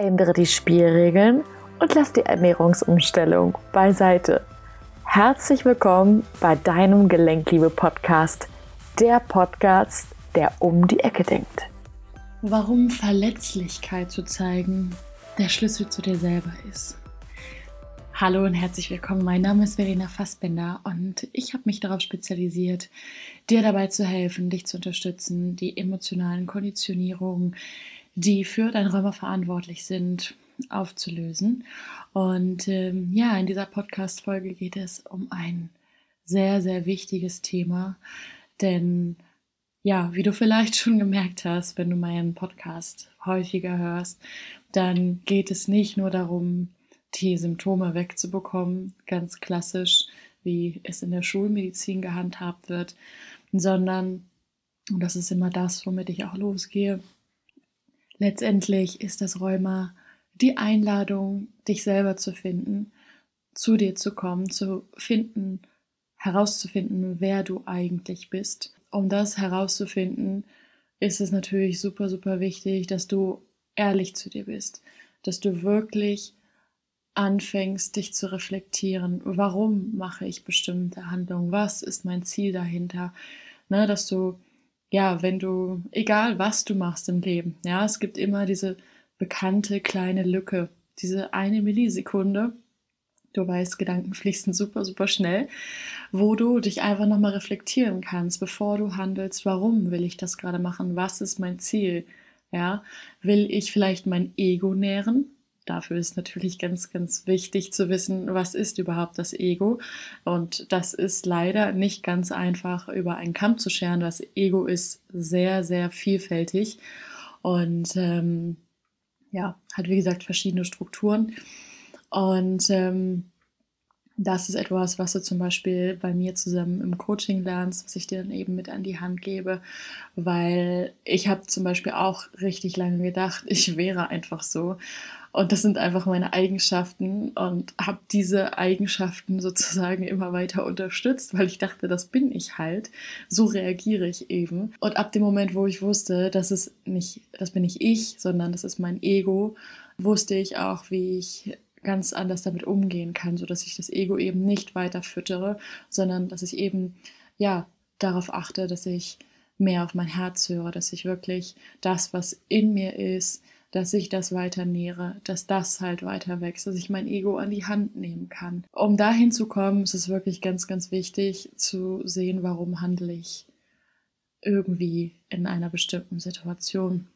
Ändere die Spielregeln und lass die Ernährungsumstellung beiseite. Herzlich willkommen bei deinem Gelenkliebe-Podcast, der Podcast, der um die Ecke denkt. Warum Verletzlichkeit zu zeigen der Schlüssel zu dir selber ist. Hallo und herzlich willkommen. Mein Name ist Verena Fassbender und ich habe mich darauf spezialisiert, dir dabei zu helfen, dich zu unterstützen, die emotionalen Konditionierungen, die für dein Rheuma verantwortlich sind, aufzulösen. Und ähm, ja, in dieser Podcast-Folge geht es um ein sehr, sehr wichtiges Thema, denn ja, wie du vielleicht schon gemerkt hast, wenn du meinen Podcast häufiger hörst, dann geht es nicht nur darum, die Symptome wegzubekommen, ganz klassisch, wie es in der Schulmedizin gehandhabt wird, sondern, und das ist immer das, womit ich auch losgehe, Letztendlich ist das Rheuma die Einladung, dich selber zu finden, zu dir zu kommen, zu finden, herauszufinden, wer du eigentlich bist. Um das herauszufinden, ist es natürlich super, super wichtig, dass du ehrlich zu dir bist, dass du wirklich anfängst, dich zu reflektieren. Warum mache ich bestimmte Handlungen? Was ist mein Ziel dahinter? Ne, dass du ja, wenn du, egal was du machst im Leben, ja, es gibt immer diese bekannte kleine Lücke, diese eine Millisekunde, du weißt, Gedanken fließen super, super schnell, wo du dich einfach nochmal reflektieren kannst, bevor du handelst, warum will ich das gerade machen, was ist mein Ziel, ja, will ich vielleicht mein Ego nähren, dafür ist natürlich ganz, ganz wichtig zu wissen, was ist überhaupt das Ego. Und das ist leider nicht ganz einfach über einen Kamm zu scheren. Das Ego ist sehr, sehr vielfältig und ähm, ja, hat wie gesagt verschiedene Strukturen. Und ähm, das ist etwas, was du zum Beispiel bei mir zusammen im Coaching lernst, was ich dir dann eben mit an die Hand gebe, weil ich habe zum Beispiel auch richtig lange gedacht, ich wäre einfach so und das sind einfach meine Eigenschaften und habe diese Eigenschaften sozusagen immer weiter unterstützt, weil ich dachte, das bin ich halt. So reagiere ich eben. Und ab dem Moment, wo ich wusste, das ist nicht, das bin nicht ich, sondern das ist mein Ego, wusste ich auch, wie ich ganz anders damit umgehen kann, so dass ich das Ego eben nicht weiter füttere, sondern dass ich eben ja darauf achte, dass ich mehr auf mein Herz höre, dass ich wirklich das, was in mir ist, dass ich das weiter nähere, dass das halt weiter wächst, dass ich mein Ego an die Hand nehmen kann. Um dahin zu kommen, ist es wirklich ganz, ganz wichtig zu sehen, warum handle ich irgendwie in einer bestimmten Situation.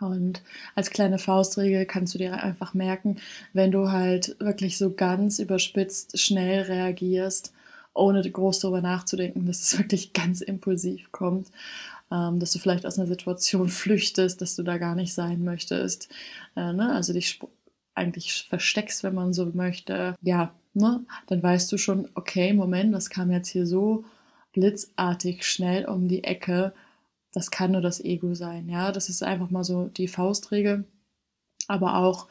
Und als kleine Faustregel kannst du dir einfach merken, wenn du halt wirklich so ganz überspitzt schnell reagierst, ohne groß darüber nachzudenken, dass es wirklich ganz impulsiv kommt dass du vielleicht aus einer Situation flüchtest, dass du da gar nicht sein möchtest. Äh, ne? Also dich eigentlich versteckst, wenn man so möchte. Ja, ne? dann weißt du schon, okay, Moment, das kam jetzt hier so blitzartig schnell um die Ecke. Das kann nur das Ego sein. Ja, das ist einfach mal so die Faustregel. Aber auch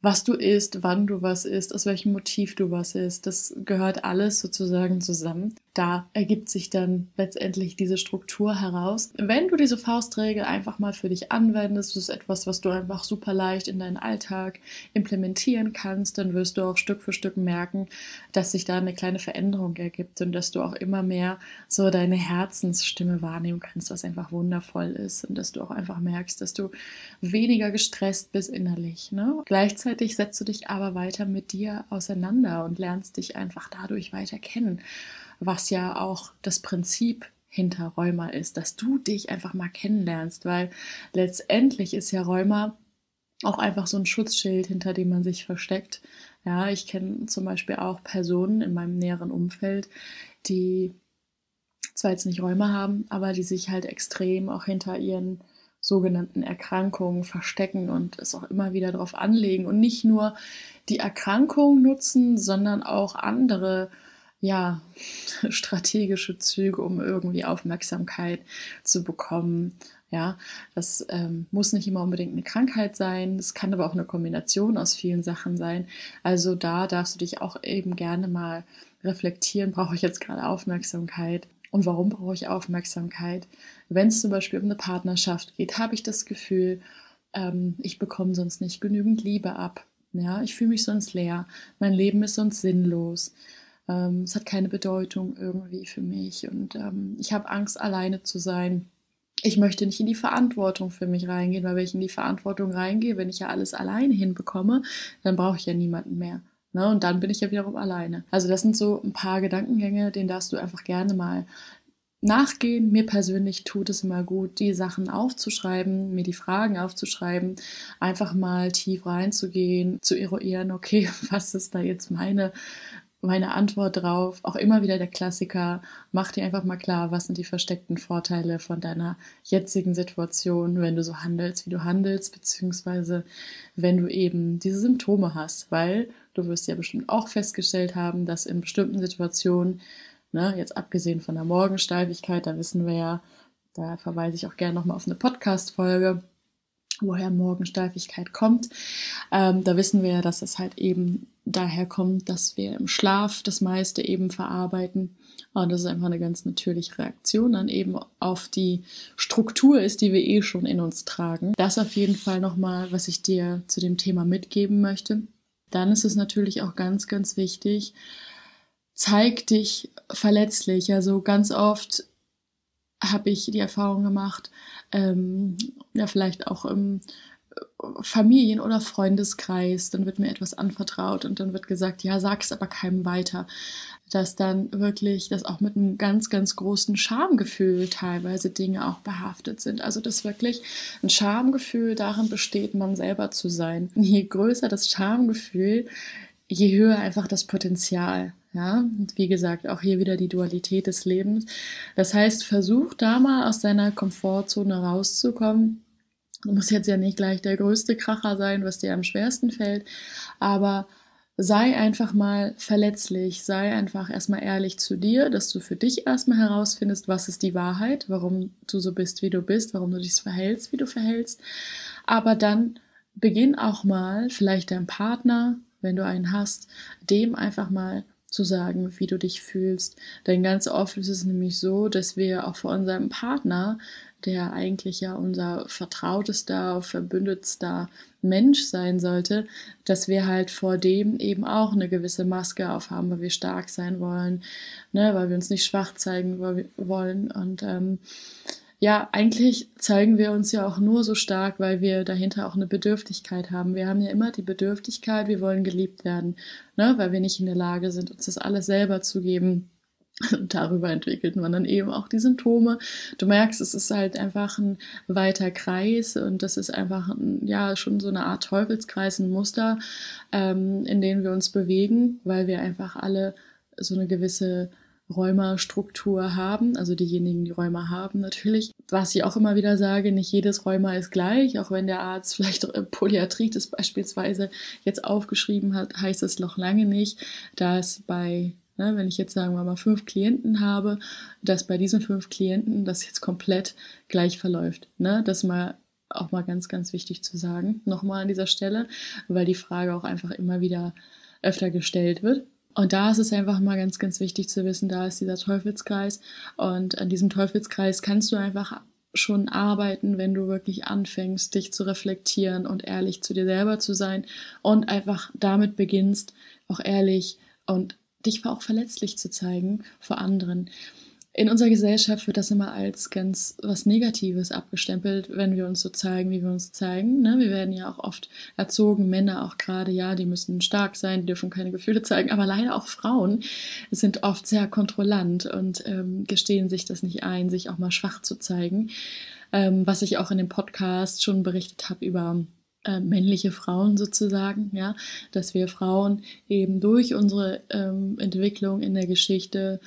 was du isst, wann du was isst, aus welchem Motiv du was isst. Das gehört alles sozusagen zusammen. Da ergibt sich dann letztendlich diese Struktur heraus. Wenn du diese Faustregel einfach mal für dich anwendest, das ist etwas, was du einfach super leicht in deinen Alltag implementieren kannst, dann wirst du auch Stück für Stück merken, dass sich da eine kleine Veränderung ergibt und dass du auch immer mehr so deine Herzensstimme wahrnehmen kannst, was einfach wundervoll ist und dass du auch einfach merkst, dass du weniger gestresst bist innerlich. Ne? Gleichzeitig setzt du dich aber weiter mit dir auseinander und lernst dich einfach dadurch weiter kennen, was ja auch das Prinzip hinter Rheuma ist, dass du dich einfach mal kennenlernst, weil letztendlich ist ja Rheuma auch einfach so ein Schutzschild, hinter dem man sich versteckt. Ja, ich kenne zum Beispiel auch Personen in meinem näheren Umfeld, die zwar jetzt nicht Rheuma haben, aber die sich halt extrem auch hinter ihren sogenannten Erkrankungen verstecken und es auch immer wieder darauf anlegen und nicht nur die Erkrankung nutzen, sondern auch andere ja, strategische Züge, um irgendwie Aufmerksamkeit zu bekommen. Ja, das ähm, muss nicht immer unbedingt eine Krankheit sein, es kann aber auch eine Kombination aus vielen Sachen sein. Also da darfst du dich auch eben gerne mal reflektieren, brauche ich jetzt gerade Aufmerksamkeit und warum brauche ich Aufmerksamkeit? Wenn es zum Beispiel um eine Partnerschaft geht, habe ich das Gefühl, ähm, ich bekomme sonst nicht genügend Liebe ab. Ja, ich fühle mich sonst leer. Mein Leben ist sonst sinnlos. Ähm, es hat keine Bedeutung irgendwie für mich und ähm, ich habe Angst, alleine zu sein. Ich möchte nicht in die Verantwortung für mich reingehen, weil wenn ich in die Verantwortung reingehe, wenn ich ja alles alleine hinbekomme, dann brauche ich ja niemanden mehr. Ne? Und dann bin ich ja wiederum alleine. Also das sind so ein paar Gedankengänge, denen darfst du einfach gerne mal nachgehen. Mir persönlich tut es immer gut, die Sachen aufzuschreiben, mir die Fragen aufzuschreiben, einfach mal tief reinzugehen, zu eruieren, okay, was ist da jetzt meine meine Antwort drauf, auch immer wieder der Klassiker, mach dir einfach mal klar, was sind die versteckten Vorteile von deiner jetzigen Situation, wenn du so handelst, wie du handelst, beziehungsweise wenn du eben diese Symptome hast, weil du wirst ja bestimmt auch festgestellt haben, dass in bestimmten Situationen, ne, jetzt abgesehen von der Morgensteifigkeit, da wissen wir ja, da verweise ich auch gerne nochmal auf eine Podcast-Folge, woher Morgensteifigkeit kommt. Ähm, da wissen wir ja, dass es halt eben daher kommt, dass wir im Schlaf das meiste eben verarbeiten. Und das ist einfach eine ganz natürliche Reaktion dann eben auf die Struktur ist, die wir eh schon in uns tragen. Das auf jeden Fall nochmal, was ich dir zu dem Thema mitgeben möchte. Dann ist es natürlich auch ganz, ganz wichtig, zeig dich verletzlich. Also ganz oft habe ich die Erfahrung gemacht, ähm, ja, vielleicht auch im Familien- oder Freundeskreis, dann wird mir etwas anvertraut und dann wird gesagt, ja, sag es aber keinem weiter. Dass dann wirklich, dass auch mit einem ganz, ganz großen Schamgefühl teilweise Dinge auch behaftet sind. Also, dass wirklich ein Schamgefühl darin besteht, man selber zu sein. Je größer das Schamgefühl, je höher einfach das Potenzial. Ja, und wie gesagt, auch hier wieder die Dualität des Lebens. Das heißt, versuch da mal aus deiner Komfortzone rauszukommen. Du musst jetzt ja nicht gleich der größte Kracher sein, was dir am schwersten fällt, aber sei einfach mal verletzlich, sei einfach erstmal ehrlich zu dir, dass du für dich erstmal herausfindest, was ist die Wahrheit, warum du so bist, wie du bist, warum du dich verhältst, wie du verhältst. Aber dann beginn auch mal, vielleicht deinem Partner, wenn du einen hast, dem einfach mal zu sagen, wie du dich fühlst. Denn ganz oft ist es nämlich so, dass wir auch vor unserem Partner, der eigentlich ja unser vertrautester, verbündetster Mensch sein sollte, dass wir halt vor dem eben auch eine gewisse Maske aufhaben, weil wir stark sein wollen, ne, weil wir uns nicht schwach zeigen wollen. Und ähm, ja, eigentlich zeigen wir uns ja auch nur so stark, weil wir dahinter auch eine Bedürftigkeit haben. Wir haben ja immer die Bedürftigkeit, wir wollen geliebt werden, ne? weil wir nicht in der Lage sind, uns das alles selber zu geben. Und darüber entwickelt man dann eben auch die Symptome. Du merkst, es ist halt einfach ein weiter Kreis und das ist einfach ein, ja schon so eine Art Teufelskreis, ein Muster, ähm, in dem wir uns bewegen, weil wir einfach alle so eine gewisse Rheumastruktur haben, also diejenigen, die Rheuma haben natürlich. Was ich auch immer wieder sage, nicht jedes Rheuma ist gleich, auch wenn der Arzt vielleicht Polyarthritis beispielsweise jetzt aufgeschrieben hat, heißt es noch lange nicht, dass bei Ne, wenn ich jetzt sagen wir mal fünf Klienten habe, dass bei diesen fünf Klienten das jetzt komplett gleich verläuft. Ne? Das mal auch mal ganz, ganz wichtig zu sagen, nochmal an dieser Stelle, weil die Frage auch einfach immer wieder öfter gestellt wird. Und da ist es einfach mal ganz, ganz wichtig zu wissen, da ist dieser Teufelskreis. Und an diesem Teufelskreis kannst du einfach schon arbeiten, wenn du wirklich anfängst, dich zu reflektieren und ehrlich zu dir selber zu sein und einfach damit beginnst, auch ehrlich und dich auch verletzlich zu zeigen vor anderen in unserer Gesellschaft wird das immer als ganz was Negatives abgestempelt, wenn wir uns so zeigen, wie wir uns zeigen. Ne? Wir werden ja auch oft erzogen, Männer auch gerade, ja, die müssen stark sein, die dürfen keine Gefühle zeigen, aber leider auch Frauen sind oft sehr kontrollant und ähm, gestehen sich das nicht ein, sich auch mal schwach zu zeigen. Ähm, was ich auch in dem Podcast schon berichtet habe über äh, männliche Frauen sozusagen, ja, dass wir Frauen eben durch unsere ähm, Entwicklung in der Geschichte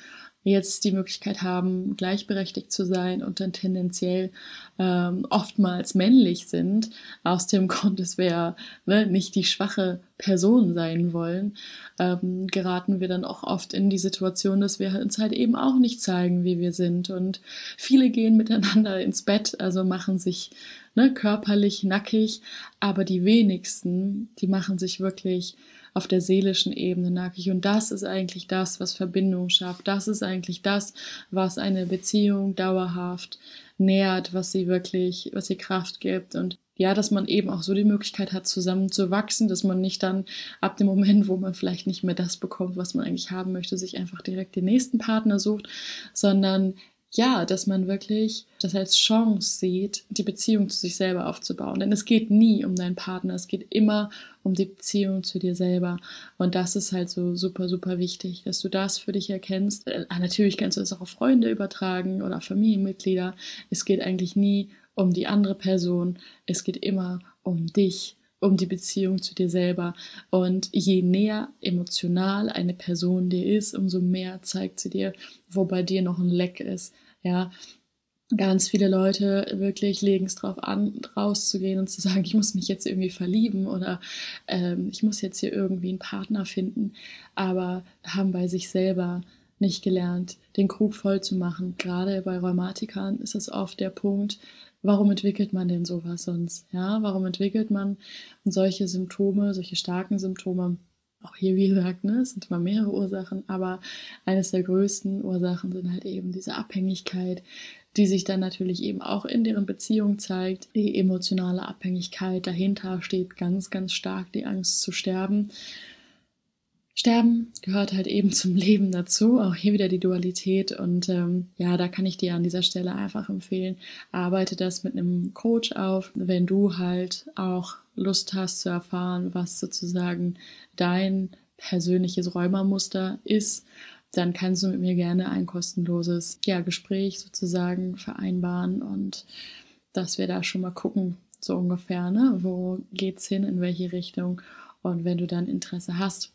jetzt die Möglichkeit haben, gleichberechtigt zu sein und dann tendenziell ähm, oftmals männlich sind, aus dem Grund, dass wir ne, nicht die schwache Person sein wollen, ähm, geraten wir dann auch oft in die Situation, dass wir uns halt eben auch nicht zeigen, wie wir sind. Und viele gehen miteinander ins Bett, also machen sich ne, körperlich nackig, aber die wenigsten, die machen sich wirklich auf der seelischen Ebene nackig. Und das ist eigentlich das, was Verbindung schafft. Das ist eigentlich das, was eine Beziehung dauerhaft nährt, was sie wirklich, was sie Kraft gibt. Und ja, dass man eben auch so die Möglichkeit hat, zusammen zu wachsen, dass man nicht dann ab dem Moment, wo man vielleicht nicht mehr das bekommt, was man eigentlich haben möchte, sich einfach direkt den nächsten Partner sucht, sondern ja, dass man wirklich das als Chance sieht, die Beziehung zu sich selber aufzubauen. Denn es geht nie um deinen Partner, es geht immer um die Beziehung zu dir selber. Und das ist halt so super, super wichtig, dass du das für dich erkennst. Äh, natürlich kannst du das auch auf Freunde übertragen oder Familienmitglieder. Es geht eigentlich nie um die andere Person, es geht immer um dich um die Beziehung zu dir selber. Und je näher emotional eine Person dir ist, umso mehr zeigt sie dir, wo bei dir noch ein Leck ist. Ja, ganz viele Leute wirklich legen es drauf an, rauszugehen und zu sagen, ich muss mich jetzt irgendwie verlieben oder ähm, ich muss jetzt hier irgendwie einen Partner finden, aber haben bei sich selber nicht gelernt, den Krug voll zu machen. Gerade bei Rheumatikern ist es oft der Punkt, warum entwickelt man denn sowas sonst? Ja, warum entwickelt man solche Symptome, solche starken Symptome? Auch hier, wie gesagt, ne, es sind immer mehrere Ursachen, aber eines der größten Ursachen sind halt eben diese Abhängigkeit, die sich dann natürlich eben auch in deren Beziehung zeigt. Die emotionale Abhängigkeit dahinter steht ganz, ganz stark die Angst zu sterben. Sterben gehört halt eben zum Leben dazu, auch hier wieder die Dualität. Und ähm, ja, da kann ich dir an dieser Stelle einfach empfehlen, arbeite das mit einem Coach auf, wenn du halt auch Lust hast zu erfahren, was sozusagen dein persönliches Räumermuster ist, dann kannst du mit mir gerne ein kostenloses ja, Gespräch sozusagen vereinbaren. Und dass wir da schon mal gucken, so ungefähr, ne? wo geht's hin, in welche Richtung. Und wenn du dann Interesse hast,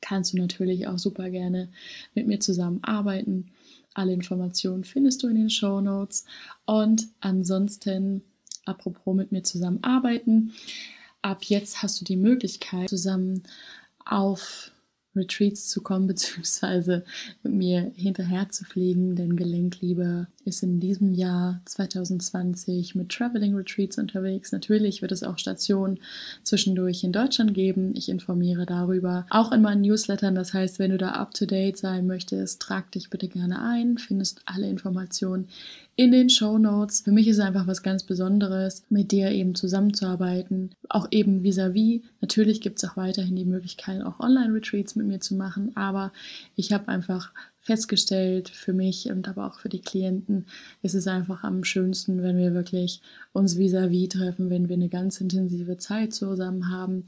kannst du natürlich auch super gerne mit mir zusammenarbeiten. Alle Informationen findest du in den Show Notes. Und ansonsten, apropos mit mir zusammenarbeiten, ab jetzt hast du die Möglichkeit, zusammen auf Retreats zu kommen, beziehungsweise mit mir hinterher zu fliegen, denn Gelenkliebe ist in diesem Jahr 2020 mit Traveling Retreats unterwegs. Natürlich wird es auch Stationen zwischendurch in Deutschland geben. Ich informiere darüber auch in meinen Newslettern. Das heißt, wenn du da up to date sein möchtest, trag dich bitte gerne ein. Findest alle Informationen in den Show Notes. Für mich ist es einfach was ganz Besonderes, mit dir eben zusammenzuarbeiten. Auch eben vis-à-vis. -vis. Natürlich gibt es auch weiterhin die Möglichkeit, auch Online-Retreats mit mir zu machen. Aber ich habe einfach festgestellt für mich und aber auch für die Klienten, ist es einfach am schönsten, wenn wir wirklich uns vis-à-vis -vis treffen, wenn wir eine ganz intensive Zeit zusammen haben.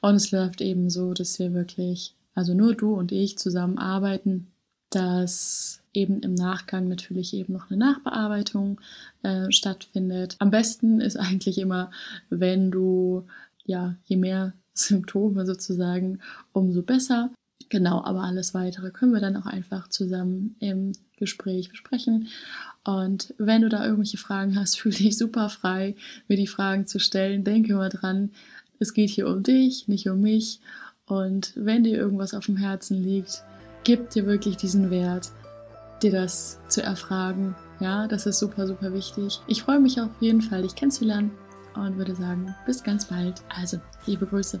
Und es läuft eben so, dass wir wirklich, also nur du und ich zusammen arbeiten, dass eben im Nachgang natürlich eben noch eine Nachbearbeitung äh, stattfindet. Am besten ist eigentlich immer, wenn du, ja, je mehr Symptome sozusagen, umso besser. Genau, aber alles weitere können wir dann auch einfach zusammen im Gespräch besprechen. Und wenn du da irgendwelche Fragen hast, fühle dich super frei, mir die Fragen zu stellen. Denke mal dran, es geht hier um dich, nicht um mich. Und wenn dir irgendwas auf dem Herzen liegt, gib dir wirklich diesen Wert dir das zu erfragen. Ja, das ist super, super wichtig. Ich freue mich auf jeden Fall, dich kennenzulernen und würde sagen, bis ganz bald. Also, liebe Grüße.